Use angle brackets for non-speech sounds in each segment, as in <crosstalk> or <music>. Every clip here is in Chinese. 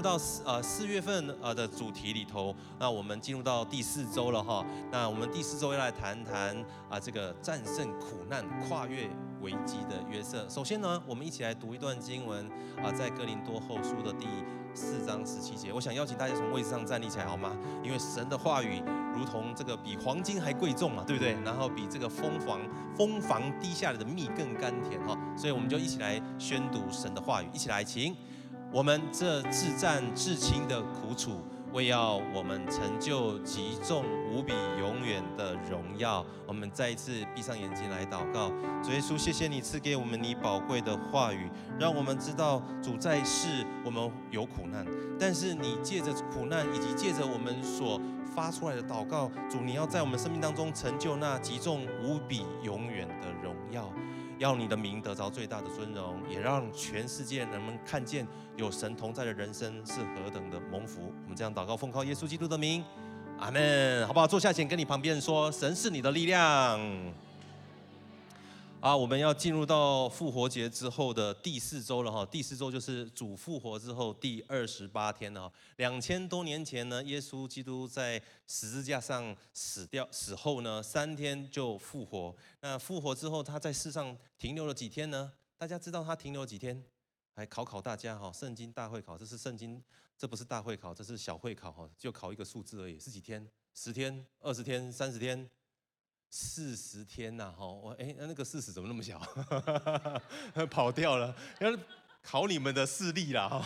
到四呃四月份呃的主题里头，那我们进入到第四周了哈。那我们第四周要来谈谈啊这个战胜苦难、跨越危机的约瑟。首先呢，我们一起来读一段经文啊，在哥林多后书的第四章十七节。我想邀请大家从位置上站立起来好吗？因为神的话语如同这个比黄金还贵重嘛，对不对？然后比这个蜂房蜂房滴下来的蜜更甘甜哈。所以我们就一起来宣读神的话语，一起来请。我们这自战至轻的苦楚，为要我们成就极重无比永远的荣耀。我们再一次闭上眼睛来祷告，主耶稣，谢谢你赐给我们你宝贵的话语，让我们知道主在世我们有苦难，但是你借着苦难以及借着我们所发出来的祷告，主你要在我们生命当中成就那极重无比永远的荣耀。要你的名得着最大的尊荣，也让全世界人们看见有神同在的人生是何等的蒙福。我们这样祷告，奉靠耶稣基督的名，阿门。好不好？坐下请跟你旁边人说，神是你的力量。啊，我们要进入到复活节之后的第四周了哈。第四周就是主复活之后第二十八天了哈。两千多年前呢，耶稣基督在十字架上死掉死后呢，三天就复活。那复活之后，他在世上停留了几天呢？大家知道他停留了几天？来考考大家哈，圣经大会考，这是圣经，这不是大会考，这是小会考哈，就考一个数字而已，是几天？十天、二十天、三十天？四十天呐，哈，我哎，那那个四十怎么那么小？<laughs> 跑掉了，要考你们的视力啦。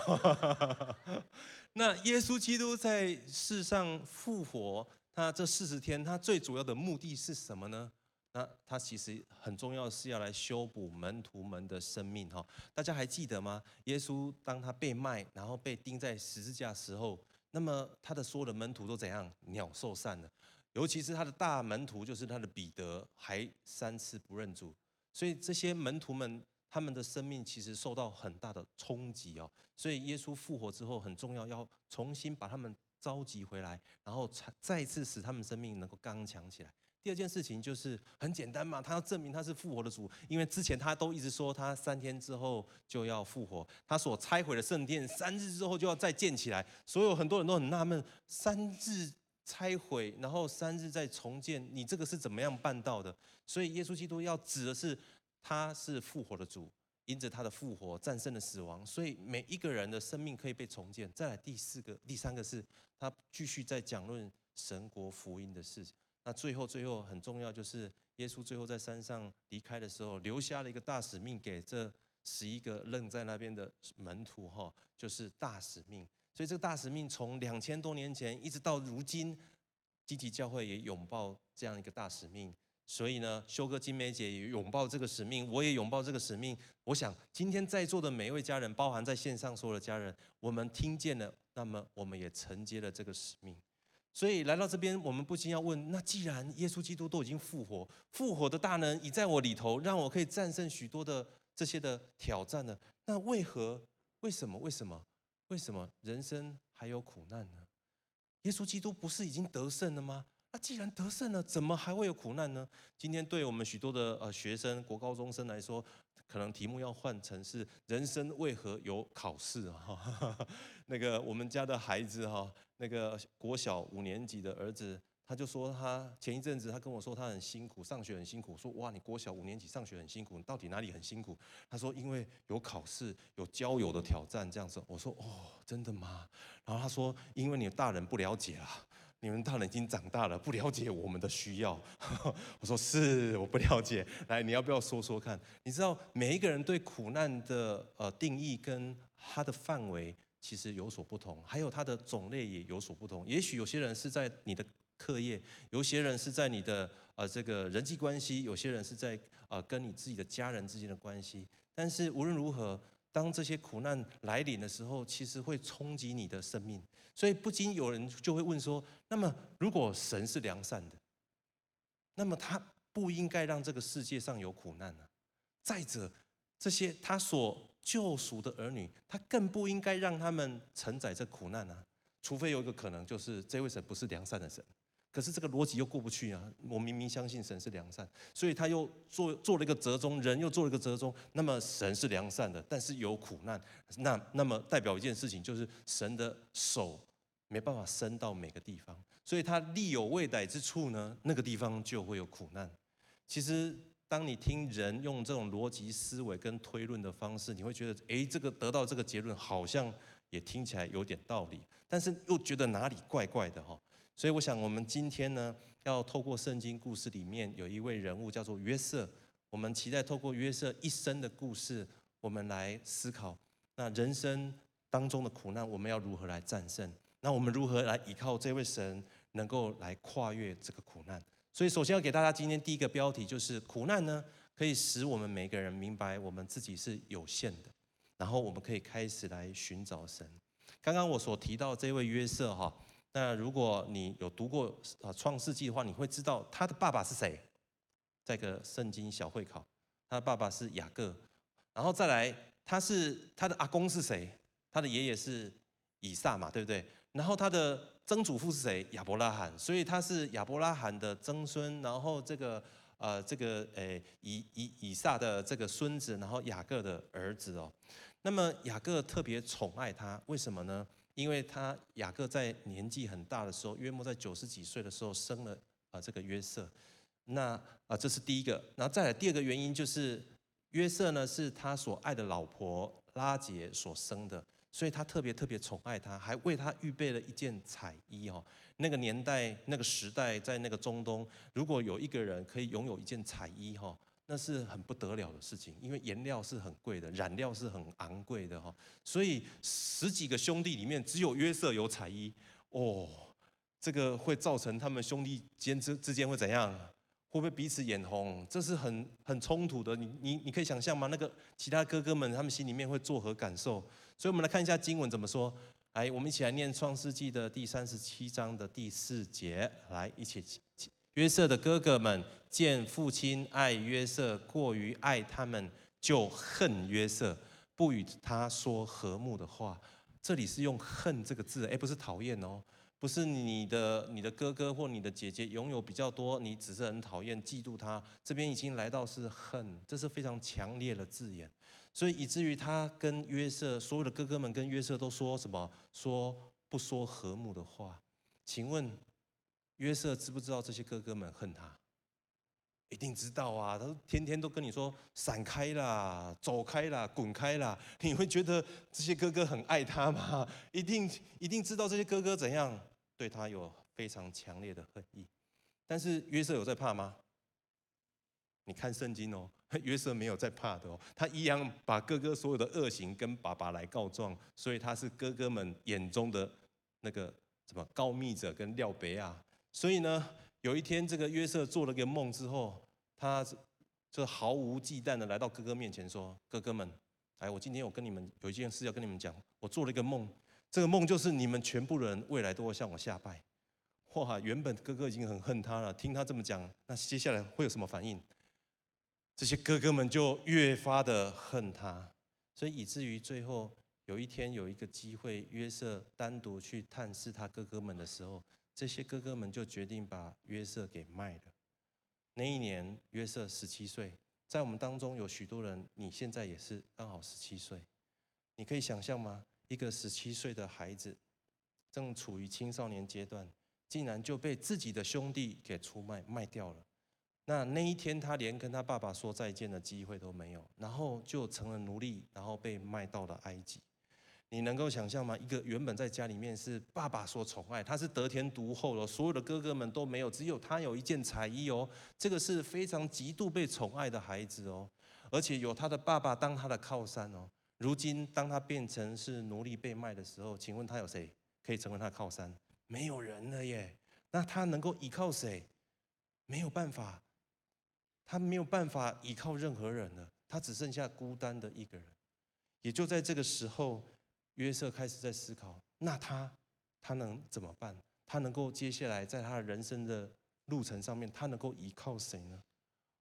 <laughs> 那耶稣基督在世上复活，他这四十天，他最主要的目的是什么呢？那他其实很重要，是要来修补门徒们的生命哈。大家还记得吗？耶稣当他被卖，然后被钉在十字架时候，那么他的所有的门徒都怎样？鸟兽散了。尤其是他的大门徒，就是他的彼得，还三次不认主，所以这些门徒们，他们的生命其实受到很大的冲击哦。所以耶稣复活之后，很重要，要重新把他们召集回来，然后才再次使他们生命能够刚强起来。第二件事情就是很简单嘛，他要证明他是复活的主，因为之前他都一直说他三天之后就要复活，他所拆毁的圣殿三日之后就要再建起来。所有很多人都很纳闷，三日。拆毁，然后三日再重建，你这个是怎么样办到的？所以耶稣基督要指的是，他是复活的主，因着他的复活战胜了死亡，所以每一个人的生命可以被重建。再来第四个、第三个是，他继续在讲论神国福音的事情。那最后最后很重要就是，耶稣最后在山上离开的时候，留下了一个大使命给这十一个愣在那边的门徒，哈，就是大使命。所以这个大使命从两千多年前一直到如今，积极教会也拥抱这样一个大使命。所以呢，修哥金梅姐也拥抱这个使命，我也拥抱这个使命。我想今天在座的每一位家人，包含在线上所有的家人，我们听见了，那么我们也承接了这个使命。所以来到这边，我们不禁要问：那既然耶稣基督都已经复活，复活的大能已在我里头，让我可以战胜许多的这些的挑战呢？那为何？为什么？为什么？为什么人生还有苦难呢？耶稣基督不是已经得胜了吗？那既然得胜了，怎么还会有苦难呢？今天对我们许多的呃学生、国高中生来说，可能题目要换成是“人生为何有考试”哈。<laughs> 那个我们家的孩子哈，那个国小五年级的儿子。他就说，他前一阵子他跟我说，他很辛苦，上学很辛苦。说哇，你国小五年级上学很辛苦，你到底哪里很辛苦？他说因为有考试，有交友的挑战这样子。我说哦，真的吗？然后他说，因为你大人不了解啊，你们大人已经长大了，不了解我们的需要。<laughs> 我说是，我不了解。来，你要不要说说看？你知道每一个人对苦难的呃定义跟他的范围其实有所不同，还有它的种类也有所不同。也许有些人是在你的。课业，有些人是在你的呃这个人际关系，有些人是在呃跟你自己的家人之间的关系。但是无论如何，当这些苦难来临的时候，其实会冲击你的生命。所以不禁有人就会问说：那么如果神是良善的，那么他不应该让这个世界上有苦难呢？再者，这些他所救赎的儿女，他更不应该让他们承载这苦难呢？除非有一个可能，就是这位神不是良善的神。可是这个逻辑又过不去啊！我明明相信神是良善，所以他又做做了一个折中，人又做了一个折中。那么神是良善的，但是有苦难，那那么代表一件事情，就是神的手没办法伸到每个地方，所以他力有未逮之处呢，那个地方就会有苦难。其实，当你听人用这种逻辑思维跟推论的方式，你会觉得，诶，这个得到这个结论好像也听起来有点道理，但是又觉得哪里怪怪的哈。所以我想，我们今天呢，要透过圣经故事里面有一位人物叫做约瑟，我们期待透过约瑟一生的故事，我们来思考，那人生当中的苦难，我们要如何来战胜？那我们如何来依靠这位神，能够来跨越这个苦难？所以，首先要给大家今天第一个标题，就是苦难呢，可以使我们每个人明白我们自己是有限的，然后我们可以开始来寻找神。刚刚我所提到这位约瑟哈。那如果你有读过啊《创世纪》的话，你会知道他的爸爸是谁？这个圣经小会考，他的爸爸是雅各，然后再来，他是他的阿公是谁？他的爷爷是以撒嘛，对不对？然后他的曾祖父是谁？亚伯拉罕，所以他是亚伯拉罕的曾孙，然后这个呃这个诶以以以撒的这个孙子，然后雅各的儿子哦。那么雅各特别宠爱他，为什么呢？因为他雅各在年纪很大的时候，约莫在九十几岁的时候生了啊这个约瑟，那啊这是第一个，然后再来第二个原因就是约瑟呢是他所爱的老婆拉结所生的，所以他特别特别宠爱他，还为他预备了一件彩衣哦。那个年代那个时代在那个中东，如果有一个人可以拥有一件彩衣哈。那是很不得了的事情，因为颜料是很贵的，染料是很昂贵的哈，所以十几个兄弟里面只有约瑟有彩衣哦，这个会造成他们兄弟间之之间会怎样？会不会彼此眼红？这是很很冲突的。你你你可以想象吗？那个其他哥哥们他们心里面会作何感受？所以我们来看一下经文怎么说。来，我们一起来念创世纪的第三十七章的第四节，来一起。约瑟的哥哥们见父亲爱约瑟过于爱他们，就恨约瑟，不与他说和睦的话。这里是用“恨”这个字，哎，不是讨厌哦，不是你的你的哥哥或你的姐姐拥有比较多，你只是很讨厌、嫉妒他。这边已经来到是恨，这是非常强烈的字眼，所以以至于他跟约瑟所有的哥哥们跟约瑟都说什么？说不说和睦的话？请问？约瑟知不知道这些哥哥们恨他？一定知道啊！他天天都跟你说闪开啦、走开啦、滚开啦。<laughs> 你会觉得这些哥哥很爱他吗？一定一定知道这些哥哥怎样对他有非常强烈的恨意。但是约瑟有在怕吗？你看圣经哦，<laughs> 约瑟没有在怕的哦，他一样把哥哥所有的恶行跟爸爸来告状，所以他是哥哥们眼中的那个什么告密者跟廖北啊。所以呢，有一天这个约瑟做了个梦之后，他就毫无忌惮的来到哥哥面前说：“哥哥们，哎，我今天我跟你们有一件事要跟你们讲。我做了一个梦，这个梦就是你们全部人未来都会向我下拜。”哇，原本哥哥已经很恨他了，听他这么讲，那接下来会有什么反应？这些哥哥们就越发的恨他，所以以至于最后有一天有一个机会，约瑟单独去探视他哥哥们的时候。这些哥哥们就决定把约瑟给卖了。那一年约瑟十七岁，在我们当中有许多人，你现在也是刚好十七岁。你可以想象吗？一个十七岁的孩子，正处于青少年阶段，竟然就被自己的兄弟给出卖卖掉了。那那一天，他连跟他爸爸说再见的机会都没有，然后就成了奴隶，然后被卖到了埃及。你能够想象吗？一个原本在家里面是爸爸所宠爱，他是得天独厚的，所有的哥哥们都没有，只有他有一件彩衣哦。这个是非常极度被宠爱的孩子哦，而且有他的爸爸当他的靠山哦。如今当他变成是奴隶被卖的时候，请问他有谁可以成为他的靠山？没有人了耶。那他能够依靠谁？没有办法，他没有办法依靠任何人了，他只剩下孤单的一个人。也就在这个时候。约瑟开始在思考，那他他能怎么办？他能够接下来在他人生的路程上面，他能够依靠谁呢？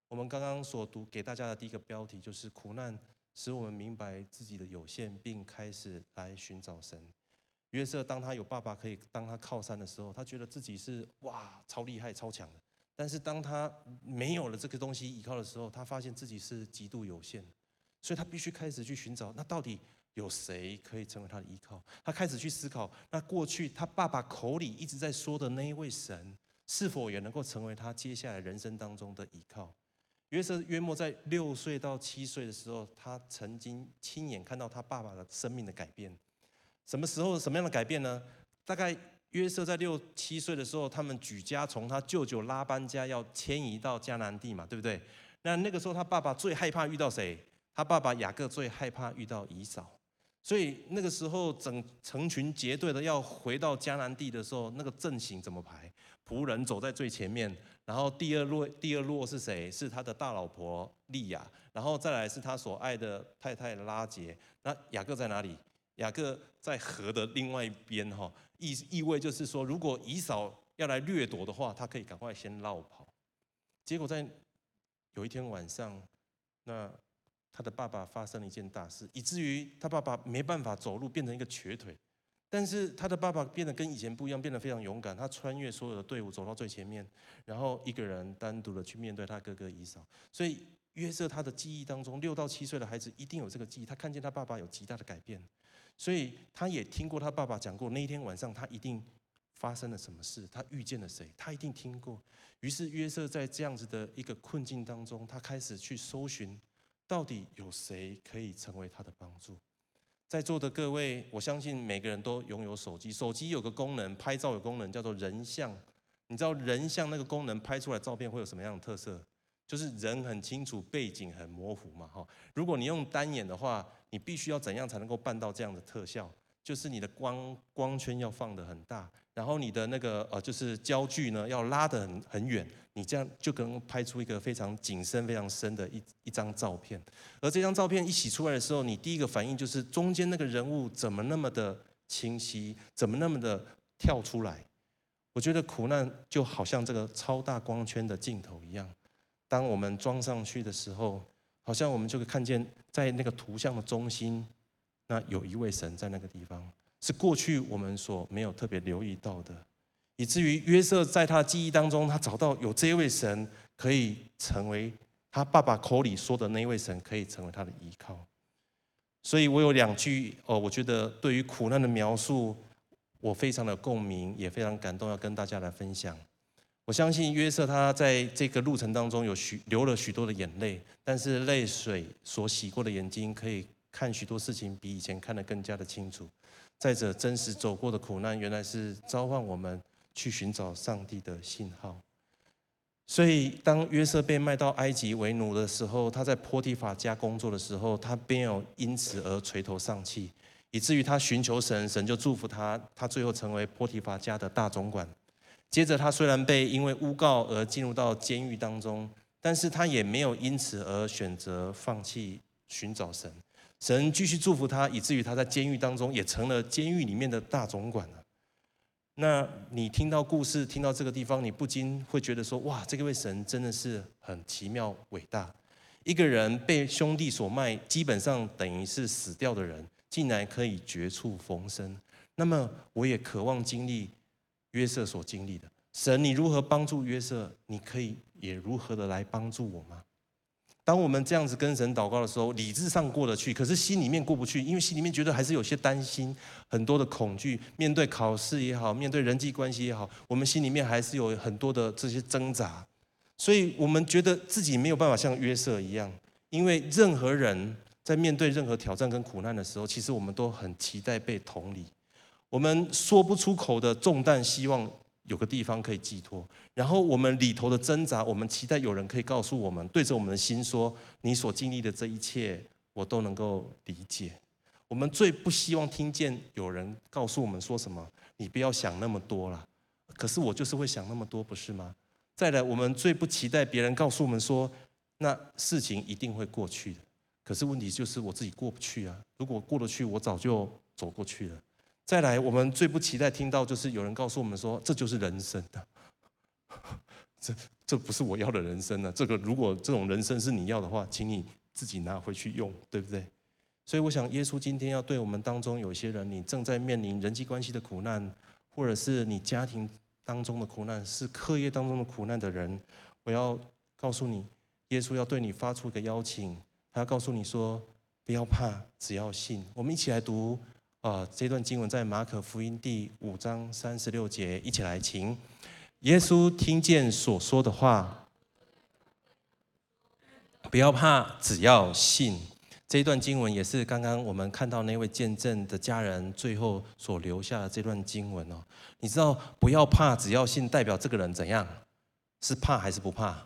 我们刚刚所读给大家的第一个标题就是苦难，使我们明白自己的有限，并开始来寻找神。约瑟当他有爸爸可以当他靠山的时候，他觉得自己是哇超厉害超强的。但是当他没有了这个东西依靠的时候，他发现自己是极度有限，所以他必须开始去寻找，那到底有谁可以成为他的依靠？他开始去思考，那过去他爸爸口里一直在说的那一位神，是否也能够成为他接下来人生当中的依靠？约瑟约莫在六岁到七岁的时候，他曾经亲眼看到他爸爸的生命的改变。什么时候什么样的改变呢？大概。约瑟在六七岁的时候，他们举家从他舅舅拉班家要迁移到迦南地嘛，对不对？那那个时候他爸爸最害怕遇到谁？他爸爸雅各最害怕遇到以扫，所以那个时候整成群结队的要回到迦南地的时候，那个阵型怎么排？仆人走在最前面，然后第二落第二落是谁？是他的大老婆利亚，然后再来是他所爱的太太拉杰。那雅各在哪里？雅各在河的另外一边，哈，意意味就是说，如果以扫要来掠夺的话，他可以赶快先绕跑。结果在有一天晚上，那他的爸爸发生了一件大事，以至于他爸爸没办法走路，变成一个瘸腿。但是他的爸爸变得跟以前不一样，变得非常勇敢。他穿越所有的队伍，走到最前面，然后一个人单独的去面对他哥哥以扫。所以约瑟他的记忆当中，六到七岁的孩子一定有这个记忆，他看见他爸爸有极大的改变。所以他也听过他爸爸讲过，那一天晚上他一定发生了什么事，他遇见了谁，他一定听过。于是约瑟在这样子的一个困境当中，他开始去搜寻，到底有谁可以成为他的帮助。在座的各位，我相信每个人都拥有手机，手机有个功能，拍照有功能叫做人像。你知道人像那个功能拍出来照片会有什么样的特色？就是人很清楚，背景很模糊嘛，哈。如果你用单眼的话，你必须要怎样才能够办到这样的特效？就是你的光光圈要放得很大，然后你的那个呃，就是焦距呢要拉得很很远，你这样就可能拍出一个非常景深、非常深的一一张照片。而这张照片一洗出来的时候，你第一个反应就是中间那个人物怎么那么的清晰，怎么那么的跳出来？我觉得苦难就好像这个超大光圈的镜头一样。当我们装上去的时候，好像我们就会看见，在那个图像的中心，那有一位神在那个地方，是过去我们所没有特别留意到的，以至于约瑟在他的记忆当中，他找到有这一位神可以成为他爸爸口里说的那位神，可以成为他的依靠。所以我有两句哦，我觉得对于苦难的描述，我非常的共鸣，也非常感动，要跟大家来分享。我相信约瑟他在这个路程当中有许流了许多的眼泪，但是泪水所洗过的眼睛可以看许多事情比以前看得更加的清楚。再者，真实走过的苦难原来是召唤我们去寻找上帝的信号。所以，当约瑟被卖到埃及为奴的时候，他在波提乏家工作的时候，他没有因此而垂头丧气，以至于他寻求神，神就祝福他，他最后成为波提乏家的大总管。接着，他虽然被因为诬告而进入到监狱当中，但是他也没有因此而选择放弃寻找神。神继续祝福他，以至于他在监狱当中也成了监狱里面的大总管了。那你听到故事，听到这个地方，你不禁会觉得说：哇，这个位神真的是很奇妙伟大。一个人被兄弟所卖，基本上等于是死掉的人，竟然可以绝处逢生。那么，我也渴望经历。约瑟所经历的神，你如何帮助约瑟？你可以也如何的来帮助我吗？当我们这样子跟神祷告的时候，理智上过得去，可是心里面过不去，因为心里面觉得还是有些担心，很多的恐惧。面对考试也好，面对人际关系也好，我们心里面还是有很多的这些挣扎。所以，我们觉得自己没有办法像约瑟一样，因为任何人在面对任何挑战跟苦难的时候，其实我们都很期待被同理。我们说不出口的重担，希望有个地方可以寄托。然后我们里头的挣扎，我们期待有人可以告诉我们，对着我们的心说：“你所经历的这一切，我都能够理解。”我们最不希望听见有人告诉我们说什么：“你不要想那么多了。”可是我就是会想那么多，不是吗？再来，我们最不期待别人告诉我们说：“那事情一定会过去的。”可是问题就是我自己过不去啊！如果过得去，我早就走过去了。再来，我们最不期待听到就是有人告诉我们说，这就是人生的，<laughs> 这这不是我要的人生呢。这个如果这种人生是你要的话，请你自己拿回去用，对不对？所以，我想耶稣今天要对我们当中有些人，你正在面临人际关系的苦难，或者是你家庭当中的苦难，是课业当中的苦难的人，我要告诉你，耶稣要对你发出一个邀请，他要告诉你说：不要怕，只要信。我们一起来读啊，这段经文在马可福音第五章三十六节，一起来，请。耶稣听见所说的话，不要怕，只要信。这一段经文也是刚刚我们看到那位见证的家人最后所留下的这段经文哦。你知道不要怕，只要信，代表这个人怎样？是怕还是不怕？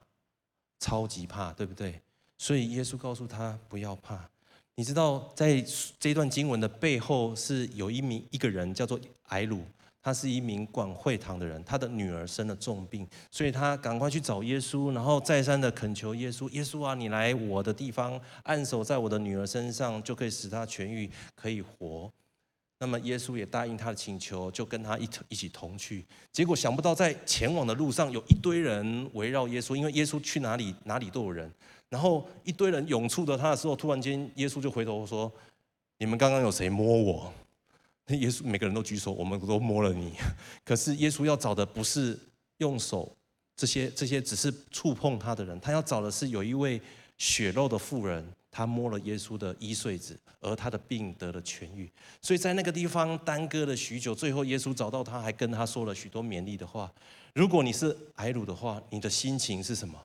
超级怕，对不对？所以耶稣告诉他不要怕。你知道在这段经文的背后是有一名一个人叫做睚鲁。他是一名管会堂的人，他的女儿生了重病，所以他赶快去找耶稣，然后再三的恳求耶稣：“耶稣啊，你来我的地方，按手在我的女儿身上，就可以使她痊愈，可以活。”那么耶稣也答应他的请求，就跟他一同一起同去。结果想不到在前往的路上，有一堆人围绕耶稣，因为耶稣去哪里哪里都有人。然后一堆人拥簇着他的时候，突然间耶稣就回头说：“你们刚刚有谁摸我？” <laughs> 耶稣每个人都举手，我们都摸了你。可是耶稣要找的不是用手，这些这些只是触碰他的人，他要找的是有一位血肉的妇人，他摸了耶稣的衣穗子，而他的病得了痊愈。所以在那个地方耽搁了许久，最后耶稣找到他，还跟他说了许多勉励的话。如果你是睚鲁的话，你的心情是什么？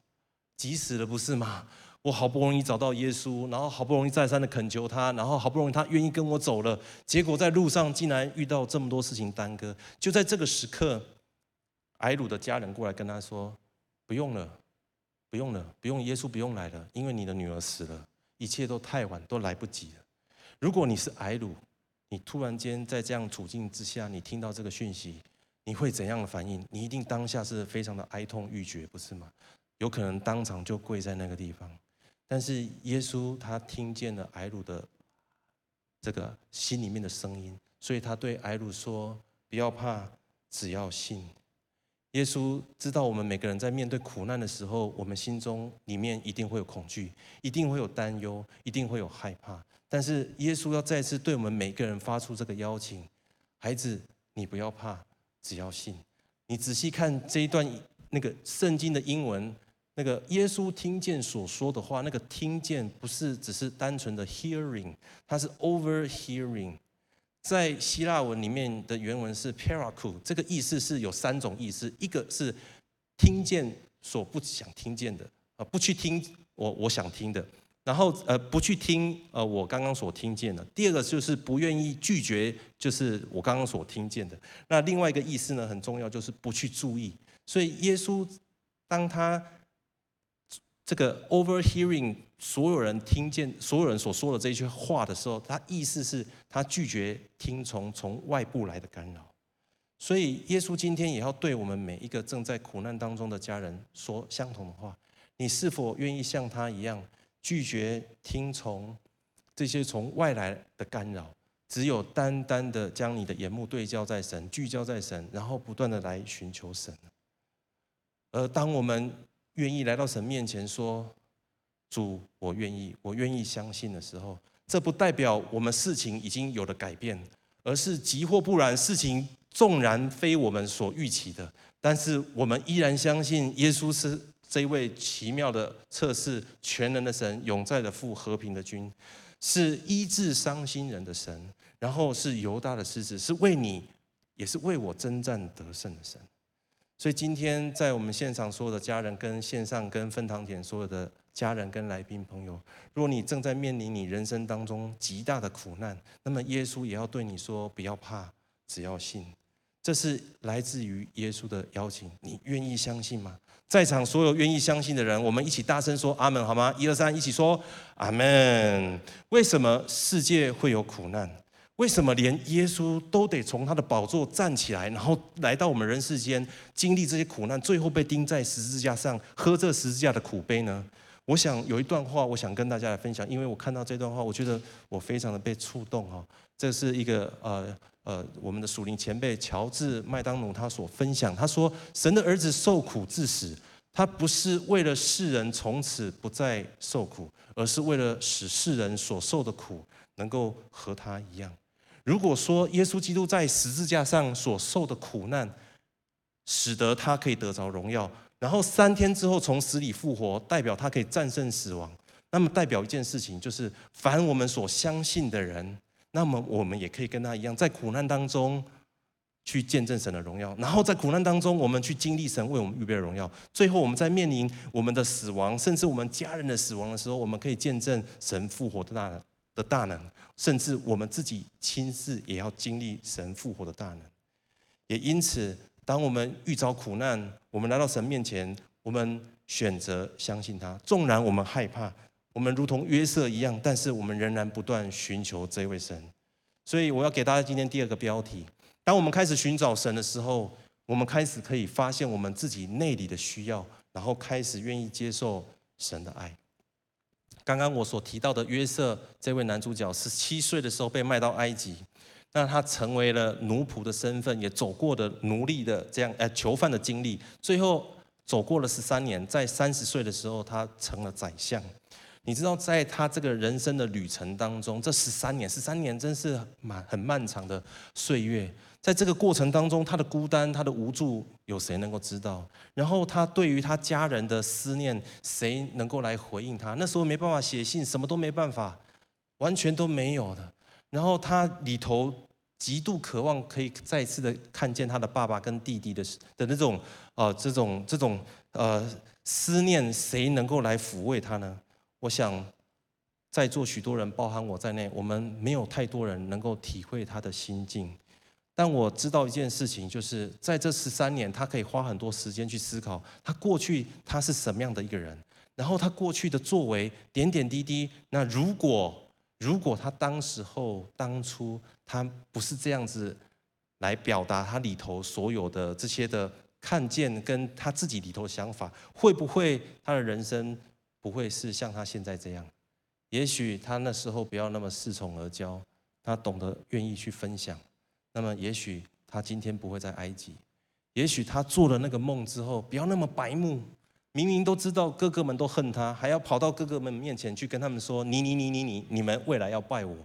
急死了，不是吗？我好不容易找到耶稣，然后好不容易再三的恳求他，然后好不容易他愿意跟我走了，结果在路上竟然遇到这么多事情耽搁。就在这个时刻，睚鲁的家人过来跟他说：“不用了，不用了，不用，耶稣不用来了，因为你的女儿死了，一切都太晚，都来不及了。”如果你是睚鲁，你突然间在这样处境之下，你听到这个讯息，你会怎样的反应？你一定当下是非常的哀痛欲绝，不是吗？有可能当场就跪在那个地方。但是耶稣他听见了艾鲁的这个心里面的声音，所以他对艾鲁说：“不要怕，只要信。”耶稣知道我们每个人在面对苦难的时候，我们心中里面一定会有恐惧，一定会有担忧，一定会有害怕。但是耶稣要再次对我们每个人发出这个邀请：孩子，你不要怕，只要信。你仔细看这一段那个圣经的英文。那个耶稣听见所说的话，那个听见不是只是单纯的 hearing，它是 overhearing。在希腊文里面的原文是 paraku，这个意思是有三种意思：一个是听见所不想听见的，啊，不去听我我想听的；然后呃，不去听呃我刚刚所听见的。第二个就是不愿意拒绝，就是我刚刚所听见的。那另外一个意思呢，很重要，就是不去注意。所以耶稣当他这个 overhearing，所有人听见所有人所说的这一句话的时候，他意思是他拒绝听从从外部来的干扰。所以耶稣今天也要对我们每一个正在苦难当中的家人说相同的话：你是否愿意像他一样拒绝听从这些从外来的干扰，只有单单的将你的眼目对焦在神，聚焦在神，然后不断的来寻求神。而当我们愿意来到神面前说：“主，我愿意，我愿意相信的时候，这不代表我们事情已经有了改变，而是即或不然，事情纵然非我们所预期的，但是我们依然相信耶稣是这位奇妙的测试、全能的神、永在的父、和平的君，是医治伤心人的神，然后是犹大的狮子，是为你，也是为我征战得胜的神。”所以今天在我们现场所有的家人，跟线上跟分堂点所有的家人跟来宾朋友，如果你正在面临你人生当中极大的苦难，那么耶稣也要对你说：不要怕，只要信。这是来自于耶稣的邀请，你愿意相信吗？在场所有愿意相信的人，我们一起大声说阿门，好吗？一二三，一起说阿门。为什么世界会有苦难？为什么连耶稣都得从他的宝座站起来，然后来到我们人世间，经历这些苦难，最后被钉在十字架上，喝这十字架的苦杯呢？我想有一段话，我想跟大家来分享，因为我看到这段话，我觉得我非常的被触动哈。这是一个呃呃，我们的属灵前辈乔治麦当奴他所分享，他说：“神的儿子受苦致死，他不是为了世人从此不再受苦，而是为了使世人所受的苦。”能够和他一样。如果说耶稣基督在十字架上所受的苦难，使得他可以得着荣耀，然后三天之后从死里复活，代表他可以战胜死亡，那么代表一件事情，就是凡我们所相信的人，那么我们也可以跟他一样，在苦难当中去见证神的荣耀，然后在苦难当中，我们去经历神为我们预备的荣耀。最后，我们在面临我们的死亡，甚至我们家人的死亡的时候，我们可以见证神复活的大的大能，甚至我们自己亲自也要经历神复活的大能。也因此，当我们遇着苦难，我们来到神面前，我们选择相信他。纵然我们害怕，我们如同约瑟一样，但是我们仍然不断寻求这位神。所以，我要给大家今天第二个标题：当我们开始寻找神的时候，我们开始可以发现我们自己内里的需要，然后开始愿意接受神的爱。刚刚我所提到的约瑟这位男主角，十七岁的时候被卖到埃及，那他成为了奴仆的身份，也走过的奴隶的这样呃囚犯的经历，最后走过了十三年，在三十岁的时候，他成了宰相。你知道，在他这个人生的旅程当中，这十三年，十三年真是蛮很漫长的岁月。在这个过程当中，他的孤单，他的无助，有谁能够知道？然后他对于他家人的思念，谁能够来回应他？那时候没办法写信，什么都没办法，完全都没有的。然后他里头极度渴望可以再次的看见他的爸爸跟弟弟的的那种呃这种这种呃思念，谁能够来抚慰他呢？我想在座许多人，包含我在内，我们没有太多人能够体会他的心境。但我知道一件事情，就是在这十三年，他可以花很多时间去思考他过去他是什么样的一个人，然后他过去的作为点点滴滴。那如果如果他当时候当初他不是这样子来表达他里头所有的这些的看见跟他自己里头的想法，会不会他的人生不会是像他现在这样？也许他那时候不要那么恃宠而骄，他懂得愿意去分享。那么，也许他今天不会在埃及。也许他做了那个梦之后，不要那么白目，明明都知道哥哥们都恨他，还要跑到哥哥们面前去跟他们说：“你你你你你，你们未来要拜我。”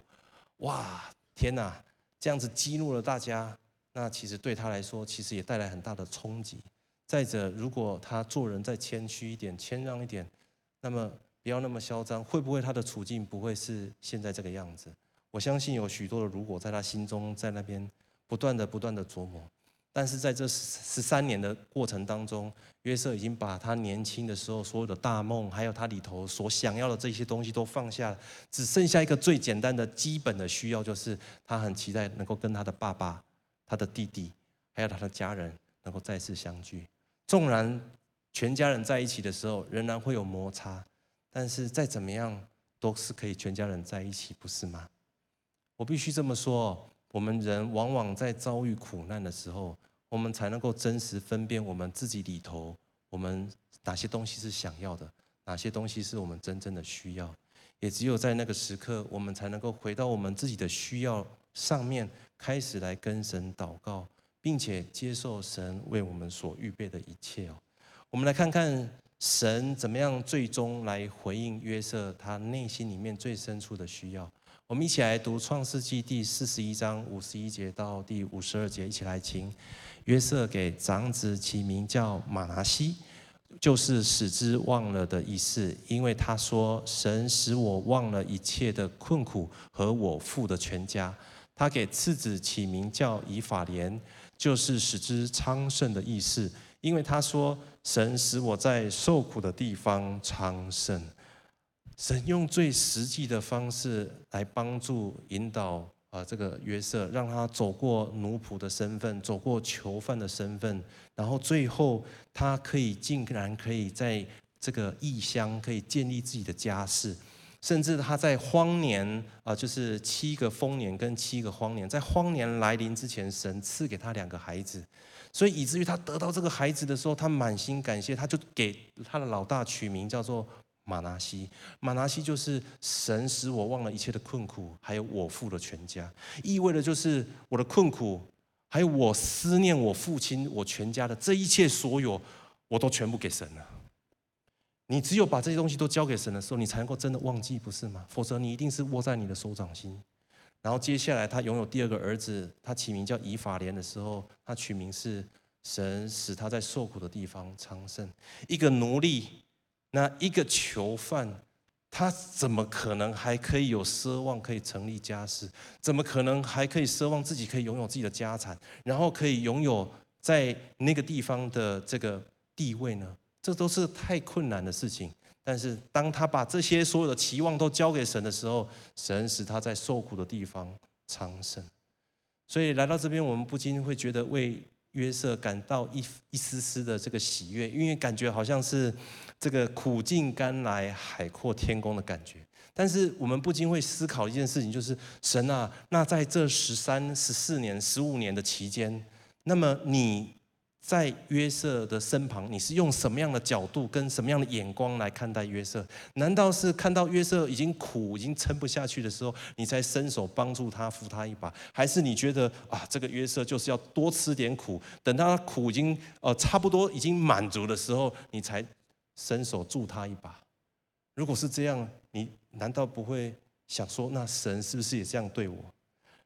哇，天哪！这样子激怒了大家，那其实对他来说，其实也带来很大的冲击。再者，如果他做人再谦虚一点、谦让一点，那么不要那么嚣张，会不会他的处境不会是现在这个样子？我相信有许多的如果在他心中，在那边不断的、不断的琢磨，但是在这十三年的过程当中，约瑟已经把他年轻的时候所有的大梦，还有他里头所想要的这些东西都放下了，只剩下一个最简单的基本的需要，就是他很期待能够跟他的爸爸、他的弟弟，还有他的家人能够再次相聚。纵然全家人在一起的时候仍然会有摩擦，但是再怎么样都是可以全家人在一起，不是吗？我必须这么说，我们人往往在遭遇苦难的时候，我们才能够真实分辨我们自己里头，我们哪些东西是想要的，哪些东西是我们真正的需要。也只有在那个时刻，我们才能够回到我们自己的需要上面，开始来跟神祷告，并且接受神为我们所预备的一切哦。我们来看看神怎么样最终来回应约瑟他内心里面最深处的需要。我们一起来读《创世纪》第四十一章五十一节到第五十二节，一起来听。约瑟给长子起名叫马拿西，就是使之忘了的意思，因为他说：“神使我忘了一切的困苦和我父的全家。”他给次子起名叫以法莲，就是使之昌盛的意思，因为他说：“神使我在受苦的地方昌盛。”神用最实际的方式来帮助引导啊，这个约瑟，让他走过奴仆的身份，走过囚犯的身份，然后最后他可以竟然可以在这个异乡可以建立自己的家室，甚至他在荒年啊，就是七个丰年跟七个荒年，在荒年来临之前，神赐给他两个孩子，所以以至于他得到这个孩子的时候，他满心感谢，他就给他的老大取名叫做。马拿西，马拿西就是神使我忘了一切的困苦，还有我父的全家，意味着就是我的困苦，还有我思念我父亲、我全家的这一切所有，我都全部给神了。你只有把这些东西都交给神的时候，你才能够真的忘记，不是吗？否则你一定是握在你的手掌心。然后接下来他拥有第二个儿子，他起名叫以法莲的时候，他取名是神使他在受苦的地方昌盛。一个奴隶，那一个囚犯，他怎么可能还可以有奢望可以成立家室？怎么可能还可以奢望自己可以拥有自己的家产，然后可以拥有在那个地方的这个地位呢？这都是太困难的事情，但是当他把这些所有的期望都交给神的时候，神使他在受苦的地方昌盛。所以来到这边，我们不禁会觉得为约瑟感到一一丝丝的这个喜悦，因为感觉好像是这个苦尽甘来、海阔天空的感觉。但是我们不禁会思考一件事情，就是神啊，那在这十三、十四年、十五年的期间，那么你。在约瑟的身旁，你是用什么样的角度跟什么样的眼光来看待约瑟？难道是看到约瑟已经苦、已经撑不下去的时候，你才伸手帮助他、扶他一把？还是你觉得啊，这个约瑟就是要多吃点苦，等他苦已经呃差不多已经满足的时候，你才伸手助他一把？如果是这样，你难道不会想说，那神是不是也这样对我？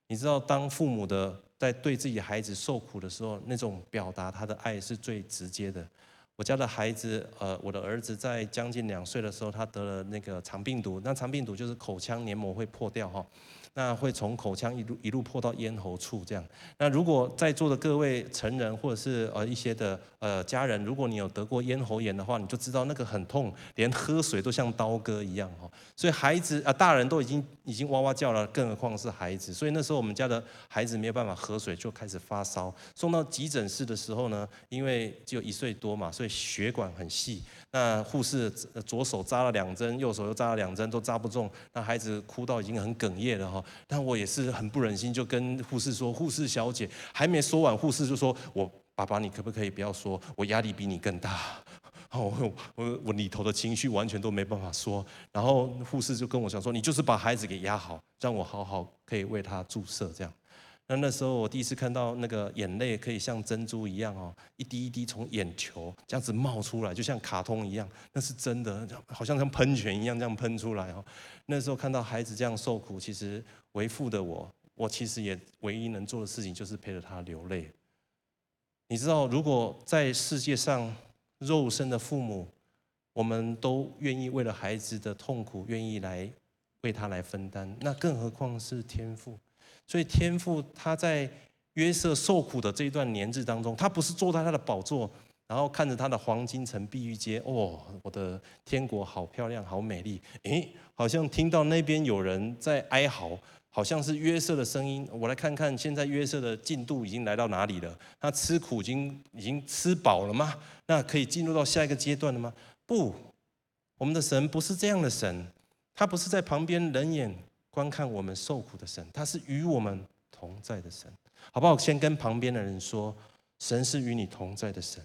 你知道，当父母的。在对自己孩子受苦的时候，那种表达他的爱是最直接的。我家的孩子，呃，我的儿子在将近两岁的时候，他得了那个肠病毒。那肠病毒就是口腔黏膜会破掉哈。那会从口腔一路一路破到咽喉处这样。那如果在座的各位成人或者是呃一些的呃家人，如果你有得过咽喉炎的话，你就知道那个很痛，连喝水都像刀割一样哈。所以孩子啊，大人都已经已经哇哇叫了，更何况是孩子。所以那时候我们家的孩子没有办法喝水，就开始发烧。送到急诊室的时候呢，因为只有一岁多嘛，所以血管很细。那护士左手扎了两针，右手又扎了两针，都扎不中。那孩子哭到已经很哽咽了哈。但我也是很不忍心，就跟护士说：“护士小姐，还没说完，护士就说：‘我爸爸，你可不可以不要说？我压力比你更大。<laughs> ’我我我里头的情绪完全都没办法说。然后护士就跟我讲说：‘你就是把孩子给压好，让我好好可以为他注射这样。’那那时候我第一次看到那个眼泪可以像珍珠一样哦，一滴一滴从眼球这样子冒出来，就像卡通一样，那是真的，好像像喷泉一样这样喷出来哦。那时候看到孩子这样受苦，其实为父的我，我其实也唯一能做的事情就是陪着他流泪。你知道，如果在世界上肉身的父母，我们都愿意为了孩子的痛苦，愿意来为他来分担，那更何况是天父。所以天父他在约瑟受苦的这一段年日当中，他不是坐在他的宝座，然后看着他的黄金城碧玉街，哦，我的天国好漂亮，好美丽。诶，好像听到那边有人在哀嚎，好像是约瑟的声音。我来看看现在约瑟的进度已经来到哪里了？他吃苦已经已经吃饱了吗？那可以进入到下一个阶段了吗？不，我们的神不是这样的神，他不是在旁边冷眼。观看我们受苦的神，他是与我们同在的神，好不好？先跟旁边的人说，神是与你同在的神。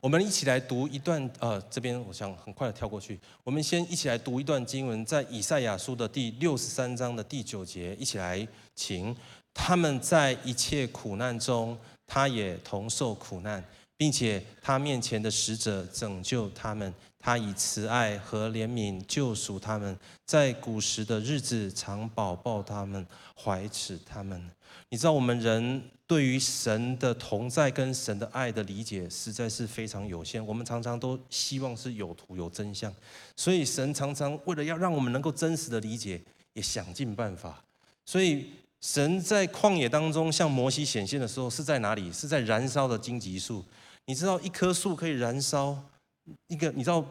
我们一起来读一段，呃，这边我想很快的跳过去。我们先一起来读一段经文，在以赛亚书的第六十三章的第九节，一起来，请他们在一切苦难中，他也同受苦难，并且他面前的使者拯救他们。他以慈爱和怜悯救赎他们，在古时的日子常保抱他们，怀持他们。你知道，我们人对于神的同在跟神的爱的理解实在是非常有限。我们常常都希望是有图有真相，所以神常常为了要让我们能够真实的理解，也想尽办法。所以神在旷野当中向摩西显现的时候，是在哪里？是在燃烧的荆棘树。你知道，一棵树可以燃烧。一个你知道，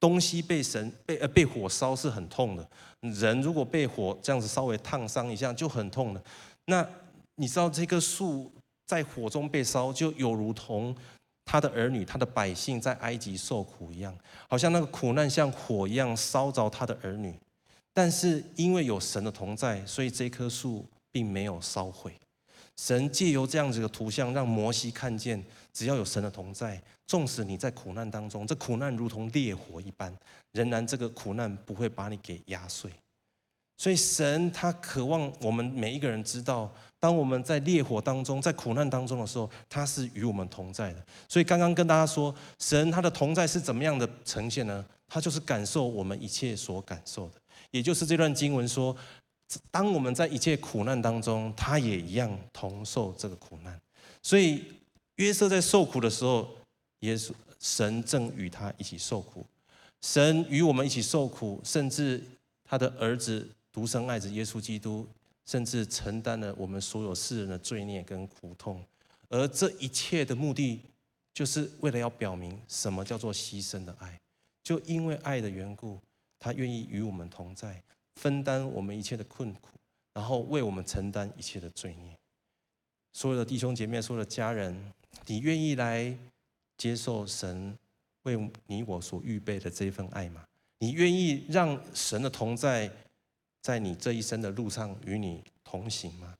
东西被神被呃被火烧是很痛的，人如果被火这样子稍微烫伤一下就很痛的。那你知道这棵树在火中被烧，就有如同他的儿女、他的百姓在埃及受苦一样，好像那个苦难像火一样烧着他的儿女。但是因为有神的同在，所以这棵树并没有烧毁。神借由这样子的图像，让摩西看见，只要有神的同在，纵使你在苦难当中，这苦难如同烈火一般，仍然这个苦难不会把你给压碎。所以神他渴望我们每一个人知道，当我们在烈火当中，在苦难当中的时候，他是与我们同在的。所以刚刚跟大家说，神他的同在是怎么样的呈现呢？他就是感受我们一切所感受的，也就是这段经文说，当我们在一切苦难当中，他也一样同受这个苦难。所以约瑟在受苦的时候，耶稣神正与他一起受苦，神与我们一起受苦，甚至他的儿子。独生爱子耶稣基督，甚至承担了我们所有世人的罪孽跟苦痛，而这一切的目的，就是为了要表明什么叫做牺牲的爱。就因为爱的缘故，他愿意与我们同在，分担我们一切的困苦，然后为我们承担一切的罪孽。所有的弟兄姐妹，所有的家人，你愿意来接受神为你我所预备的这份爱吗？你愿意让神的同在？在你这一生的路上与你同行吗？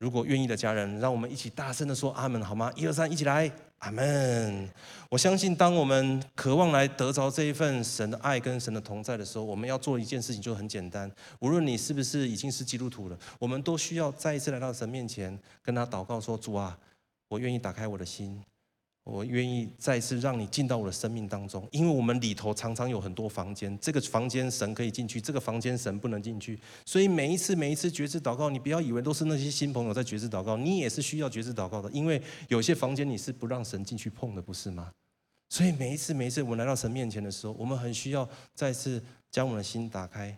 如果愿意的家人，让我们一起大声地说阿门，好吗？一二三，一起来，阿门！我相信，当我们渴望来得着这一份神的爱跟神的同在的时候，我们要做一件事情就很简单。无论你是不是已经是基督徒了，我们都需要再一次来到神面前，跟他祷告说：主啊，我愿意打开我的心。我愿意再次让你进到我的生命当中，因为我们里头常常有很多房间，这个房间神可以进去，这个房间神不能进去。所以每一次每一次决志祷告，你不要以为都是那些新朋友在决志祷告，你也是需要决志祷告的，因为有些房间你是不让神进去碰的，不是吗？所以每一次每一次我们来到神面前的时候，我们很需要再次将我们的心打开，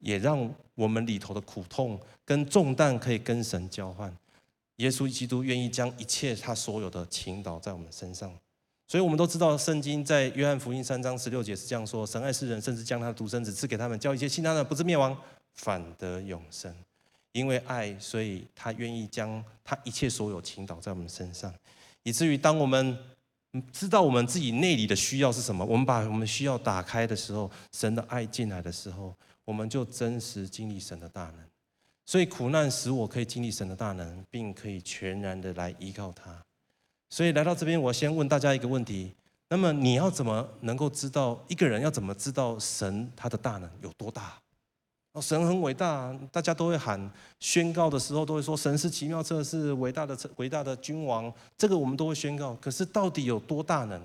也让我们里头的苦痛跟重担可以跟神交换。耶稣基督愿意将一切他所有的倾倒在我们身上，所以我们都知道，圣经在约翰福音三章十六节是这样说：神爱世人，甚至将他的独生子赐给他们，叫一切信他的不至灭亡，反得永生。因为爱，所以他愿意将他一切所有倾倒在我们身上，以至于当我们知道我们自己内里的需要是什么，我们把我们需要打开的时候，神的爱进来的时候，我们就真实经历神的大能。所以苦难使我可以经历神的大能，并可以全然的来依靠他。所以来到这边，我先问大家一个问题：那么你要怎么能够知道一个人要怎么知道神他的大能有多大？哦，神很伟大，大家都会喊宣告的时候都会说神是奇妙策士，伟大的伟大的君王，这个我们都会宣告。可是到底有多大能？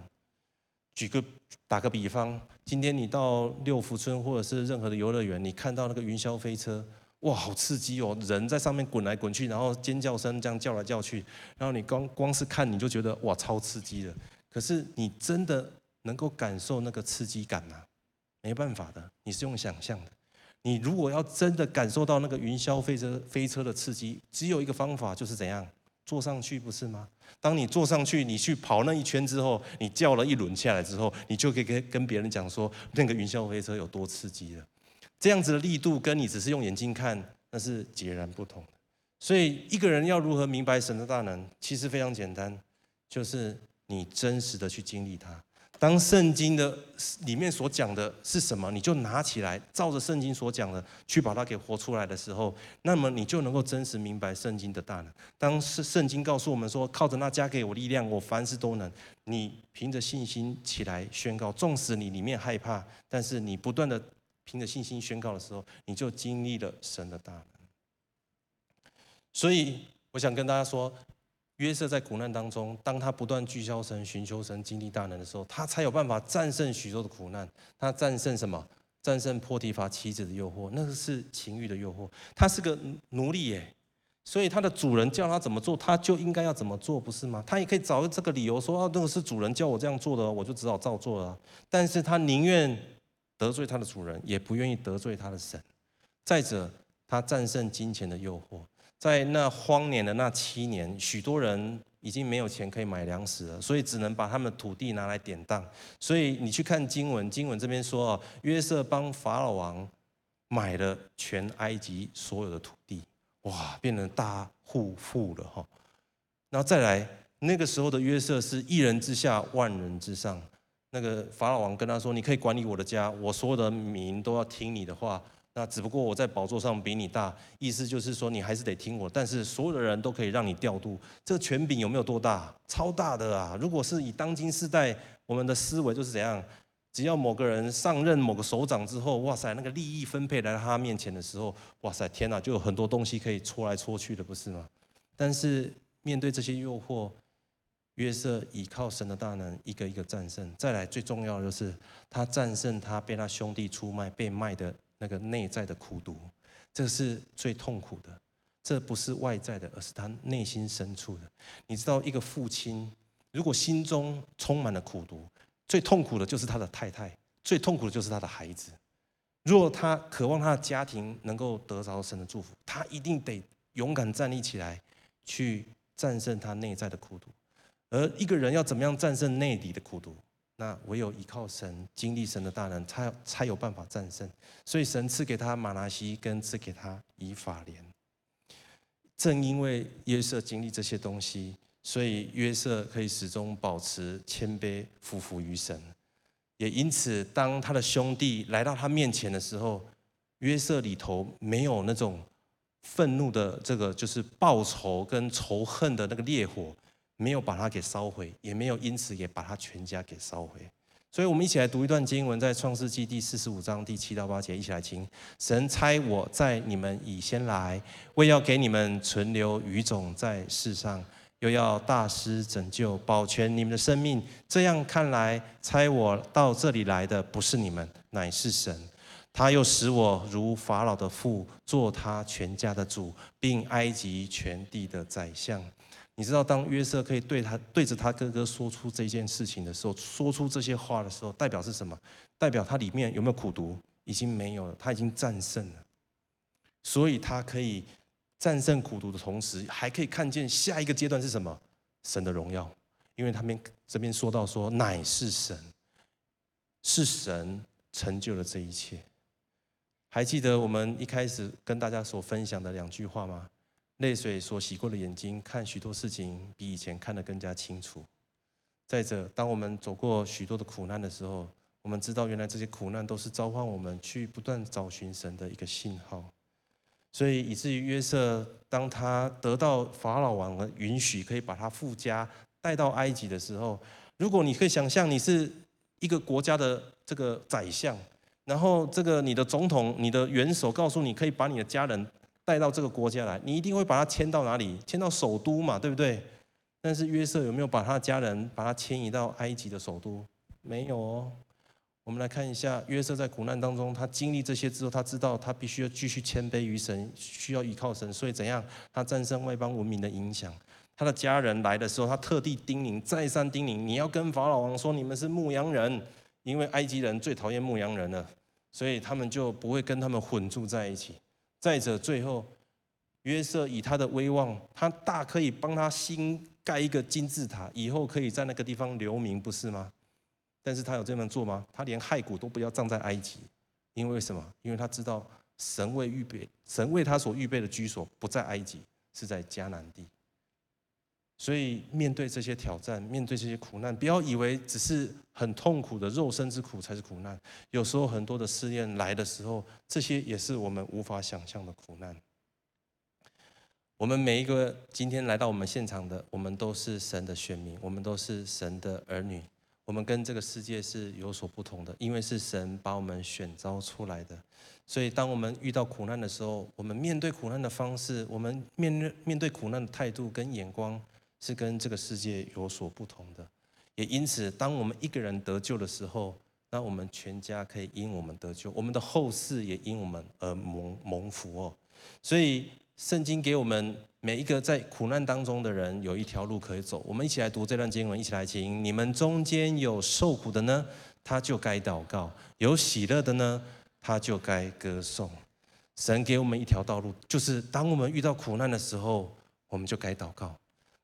举个打个比方，今天你到六福村或者是任何的游乐园，你看到那个云霄飞车。哇，好刺激哦！人在上面滚来滚去，然后尖叫声这样叫来叫去，然后你光光是看你就觉得哇，超刺激的。可是你真的能够感受那个刺激感吗？没办法的，你是用想象的。你如果要真的感受到那个云霄飞车飞车的刺激，只有一个方法，就是怎样坐上去，不是吗？当你坐上去，你去跑那一圈之后，你叫了一轮下来之后，你就可以跟跟别人讲说，那个云霄飞车有多刺激了。这样子的力度跟你只是用眼睛看，那是截然不同的。所以一个人要如何明白神的大能，其实非常简单，就是你真实的去经历它。当圣经的里面所讲的是什么，你就拿起来，照着圣经所讲的去把它给活出来的时候，那么你就能够真实明白圣经的大能。当圣圣经告诉我们说，靠着那加给我力量，我凡事都能。你凭着信心起来宣告，纵使你里面害怕，但是你不断的。凭着信心宣告的时候，你就经历了神的大能。所以，我想跟大家说，约瑟在苦难当中，当他不断聚焦神、寻求神、经历大能的时候，他才有办法战胜许多的苦难。他战胜什么？战胜波提乏妻子的诱惑，那个是情欲的诱惑。他是个奴隶耶，所以他的主人叫他怎么做，他就应该要怎么做，不是吗？他也可以找这个理由说，啊，那个是主人叫我这样做的，我就只好照做了。但是他宁愿。得罪他的主人，也不愿意得罪他的神。再者，他战胜金钱的诱惑，在那荒年的那七年，许多人已经没有钱可以买粮食了，所以只能把他们的土地拿来典当。所以你去看经文，经文这边说啊，约瑟帮法老王买了全埃及所有的土地，哇，变成大户富了哈。然后再来，那个时候的约瑟是一人之下，万人之上。那个法老王跟他说：“你可以管理我的家，我所有的民都要听你的话。那只不过我在宝座上比你大，意思就是说你还是得听我。但是所有的人都可以让你调度，这个权柄有没有多大？超大的啊！如果是以当今世代，我们的思维就是怎样？只要某个人上任某个首长之后，哇塞，那个利益分配来到他面前的时候，哇塞，天哪，就有很多东西可以搓来搓去的，不是吗？但是面对这些诱惑，约瑟依靠神的大能，一个一个战胜。再来，最重要的就是他战胜他被他兄弟出卖、被卖的那个内在的苦毒，这是最痛苦的。这不是外在的，而是他内心深处的。你知道，一个父亲如果心中充满了苦毒，最痛苦的就是他的太太，最痛苦的就是他的孩子。如果他渴望他的家庭能够得着神的祝福，他一定得勇敢站立起来，去战胜他内在的苦毒。而一个人要怎么样战胜内里的苦毒？那唯有依靠神，经历神的大能，才才有办法战胜。所以神赐给他马拿西，跟赐给他以法莲。正因为约瑟经历这些东西，所以约瑟可以始终保持谦卑，服服于神。也因此，当他的兄弟来到他面前的时候，约瑟里头没有那种愤怒的这个，就是报仇跟仇恨的那个烈火。没有把他给烧毁，也没有因此也把他全家给烧毁。所以，我们一起来读一段经文，在创世纪第四十五章第七到八节，一起来听。神差我在你们以先来，为要给你们存留余种在世上，又要大施拯救，保全你们的生命。这样看来，差我到这里来的不是你们，乃是神。他又使我如法老的父，做他全家的主，并埃及全地的宰相。你知道，当约瑟可以对他对着他哥哥说出这件事情的时候，说出这些话的时候，代表是什么？代表他里面有没有苦毒？已经没有了，他已经战胜了。所以他可以战胜苦毒的同时，还可以看见下一个阶段是什么？神的荣耀。因为他们这边说到说，乃是神，是神成就了这一切。还记得我们一开始跟大家所分享的两句话吗？泪水所洗过的眼睛，看许多事情比以前看得更加清楚。再者，当我们走过许多的苦难的时候，我们知道原来这些苦难都是召唤我们去不断找寻神的一个信号。所以，以至于约瑟，当他得到法老王的允许，可以把他父家带到埃及的时候，如果你可以想象，你是一个国家的这个宰相，然后这个你的总统、你的元首告诉你，可以把你的家人。带到这个国家来，你一定会把他迁到哪里？迁到首都嘛，对不对？但是约瑟有没有把他的家人把他迁移到埃及的首都？没有哦。我们来看一下约瑟在苦难当中，他经历这些之后，他知道他必须要继续谦卑于神，需要依靠神，所以怎样？他战胜外邦文明的影响。他的家人来的时候，他特地叮咛，再三叮咛，你要跟法老王说，你们是牧羊人，因为埃及人最讨厌牧羊人了，所以他们就不会跟他们混住在一起。再者，最后约瑟以他的威望，他大可以帮他新盖一个金字塔，以后可以在那个地方留名，不是吗？但是他有这么做吗？他连骸骨都不要葬在埃及，因为什么？因为他知道神为预备，神为他所预备的居所不在埃及，是在迦南地。所以面对这些挑战，面对这些苦难，不要以为只是很痛苦的肉身之苦才是苦难。有时候很多的试验来的时候，这些也是我们无法想象的苦难。我们每一个今天来到我们现场的，我们都是神的选民，我们都是神的儿女。我们跟这个世界是有所不同的，因为是神把我们选召出来的。所以当我们遇到苦难的时候，我们面对苦难的方式，我们面对面对苦难的态度跟眼光。是跟这个世界有所不同的，也因此，当我们一个人得救的时候，那我们全家可以因我们得救，我们的后世也因我们而蒙蒙福哦。所以，圣经给我们每一个在苦难当中的人有一条路可以走。我们一起来读这段经文，一起来听。你们中间有受苦的呢，他就该祷告；有喜乐的呢，他就该歌颂。神给我们一条道路，就是当我们遇到苦难的时候，我们就该祷告。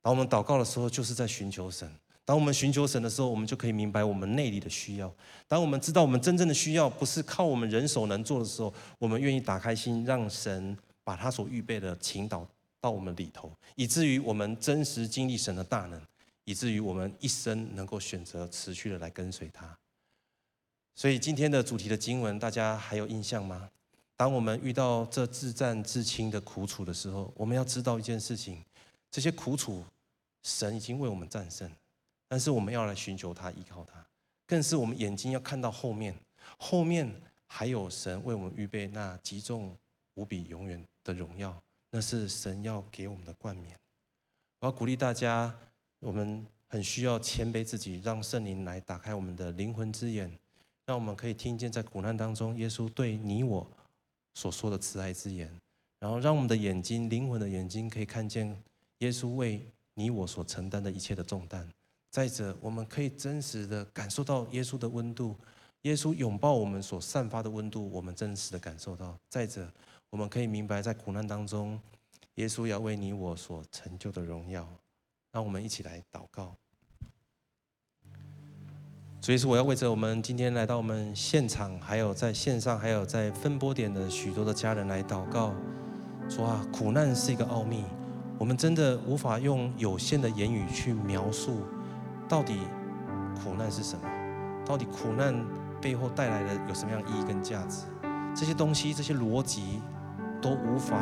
当我们祷告的时候，就是在寻求神。当我们寻求神的时候，我们就可以明白我们内里的需要。当我们知道我们真正的需要不是靠我们人手能做的时候，我们愿意打开心，让神把他所预备的倾倒到我们里头，以至于我们真实经历神的大能，以至于我们一生能够选择持续的来跟随他。所以今天的主题的经文，大家还有印象吗？当我们遇到这自战至轻的苦楚的时候，我们要知道一件事情。这些苦楚，神已经为我们战胜，但是我们要来寻求他，依靠他。更是我们眼睛要看到后面，后面还有神为我们预备那极重无比永远的荣耀，那是神要给我们的冠冕。我要鼓励大家，我们很需要谦卑自己，让圣灵来打开我们的灵魂之眼，让我们可以听见在苦难当中耶稣对你我所说的慈爱之言，然后让我们的眼睛、灵魂的眼睛可以看见耶稣为你我所承担的一切的重担。再者，我们可以真实的感受到耶稣的温度，耶稣拥抱我们所散发的温度，我们真实的感受到。再者，我们可以明白在苦难当中，耶稣要为你我所成就的荣耀。让我们一起来祷告。所以说，我要为着我们今天来到我们现场，还有在线上，还有在分播点的许多的家人来祷告，说啊，苦难是一个奥秘，我们真的无法用有限的言语去描述，到底苦难是什么？到底苦难背后带来的有什么样意义跟价值？这些东西，这些逻辑都无法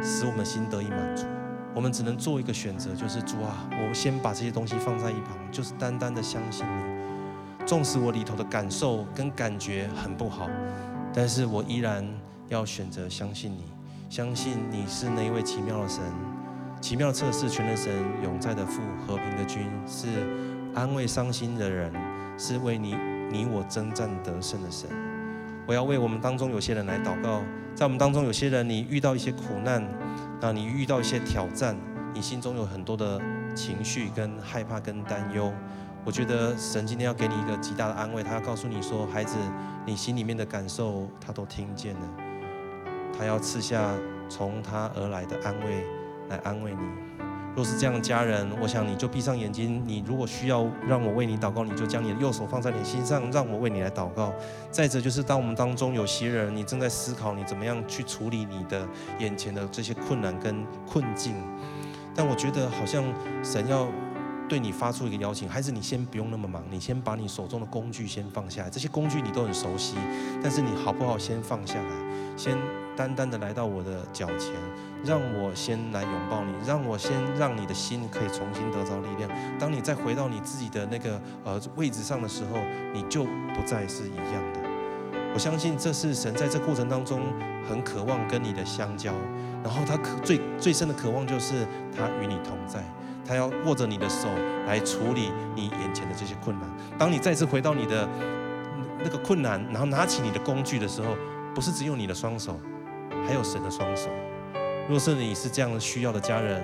使我们心得以满足。我们只能做一个选择，就是主啊，我先把这些东西放在一旁，就是单单的相信你。纵使我里头的感受跟感觉很不好，但是我依然要选择相信你，相信你是那一位奇妙的神，奇妙的测试全能神，永在的父，和平的君，是安慰伤心的人，是为你你我征战得胜的神。我要为我们当中有些人来祷告，在我们当中有些人，你遇到一些苦难，那你遇到一些挑战，你心中有很多的情绪跟害怕跟担忧。我觉得神今天要给你一个极大的安慰，他要告诉你说：“孩子，你心里面的感受，他都听见了。他要赐下从他而来的安慰来安慰你。若是这样家人，我想你就闭上眼睛。你如果需要让我为你祷告，你就将你的右手放在你心上，让我为你来祷告。再者就是，当我们当中有些人，你正在思考你怎么样去处理你的眼前的这些困难跟困境，但我觉得好像神要。对你发出一个邀请，孩子，你先不用那么忙，你先把你手中的工具先放下来。这些工具你都很熟悉，但是你好不好先放下来，先单单的来到我的脚前，让我先来拥抱你，让我先让你的心可以重新得着力量。当你再回到你自己的那个呃位置上的时候，你就不再是一样的。我相信这是神在这过程当中很渴望跟你的相交，然后他渴最最深的渴望就是他与你同在。他要握着你的手来处理你眼前的这些困难。当你再次回到你的那个困难，然后拿起你的工具的时候，不是只有你的双手，还有神的双手。若是你是这样的需要的家人，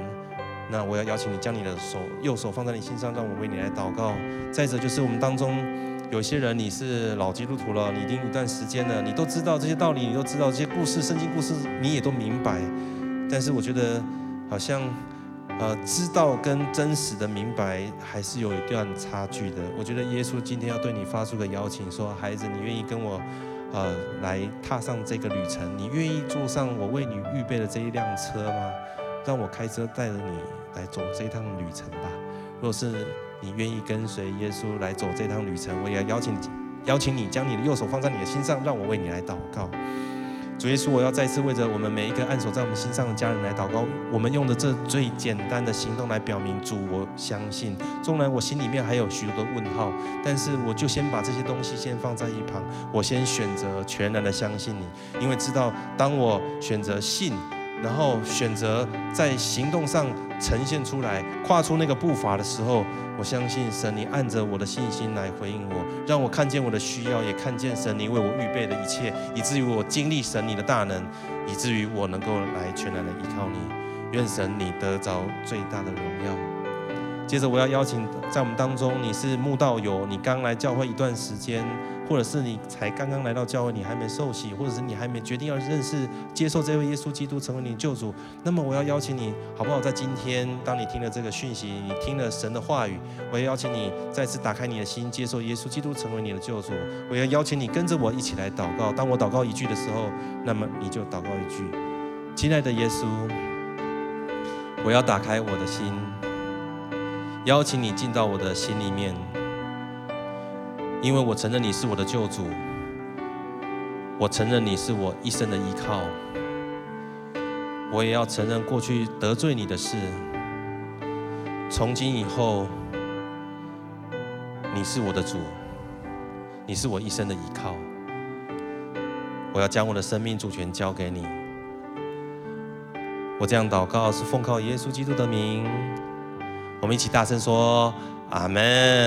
那我要邀请你将你的手右手放在你心上，让我为你来祷告。再者就是我们当中有些人你是老基督徒了，你已经一段时间了，你都知道这些道理，你都知道这些故事、圣经故事，你也都明白。但是我觉得好像。呃，知道跟真实的明白还是有一段差距的。我觉得耶稣今天要对你发出个邀请，说：“孩子，你愿意跟我，呃，来踏上这个旅程？你愿意坐上我为你预备的这一辆车吗？让我开车带着你来走这趟旅程吧。若是你愿意跟随耶稣来走这趟旅程，我也要邀请邀请你将你的右手放在你的心上，让我为你来祷告。”主耶稣，我要再次为着我们每一个按手在我们心上的家人来祷告。我们用的这最简单的行动来表明，主，我相信。纵然我心里面还有许多的问号，但是我就先把这些东西先放在一旁，我先选择全然的相信你，因为知道当我选择信。然后选择在行动上呈现出来，跨出那个步伐的时候，我相信神，你按着我的信心来回应我，让我看见我的需要，也看见神你为我预备的一切，以至于我经历神你的大能，以至于我能够来全然的依靠你。愿神你得着最大的荣耀。接着我要邀请在我们当中，你是慕道友，你刚来教会一段时间。或者是你才刚刚来到教会，你还没受洗，或者是你还没决定要认识、接受这位耶稣基督成为你的救主，那么我要邀请你，好不好？在今天，当你听了这个讯息，你听了神的话语，我要邀请你再次打开你的心，接受耶稣基督成为你的救主。我要邀请你跟着我一起来祷告。当我祷告一句的时候，那么你就祷告一句：亲爱的耶稣，我要打开我的心，邀请你进到我的心里面。因为我承认你是我的救主，我承认你是我一生的依靠，我也要承认过去得罪你的事。从今以后，你是我的主，你是我一生的依靠。我要将我的生命主权交给你。我这样祷告是奉靠耶稣基督的名。我们一起大声说：阿门。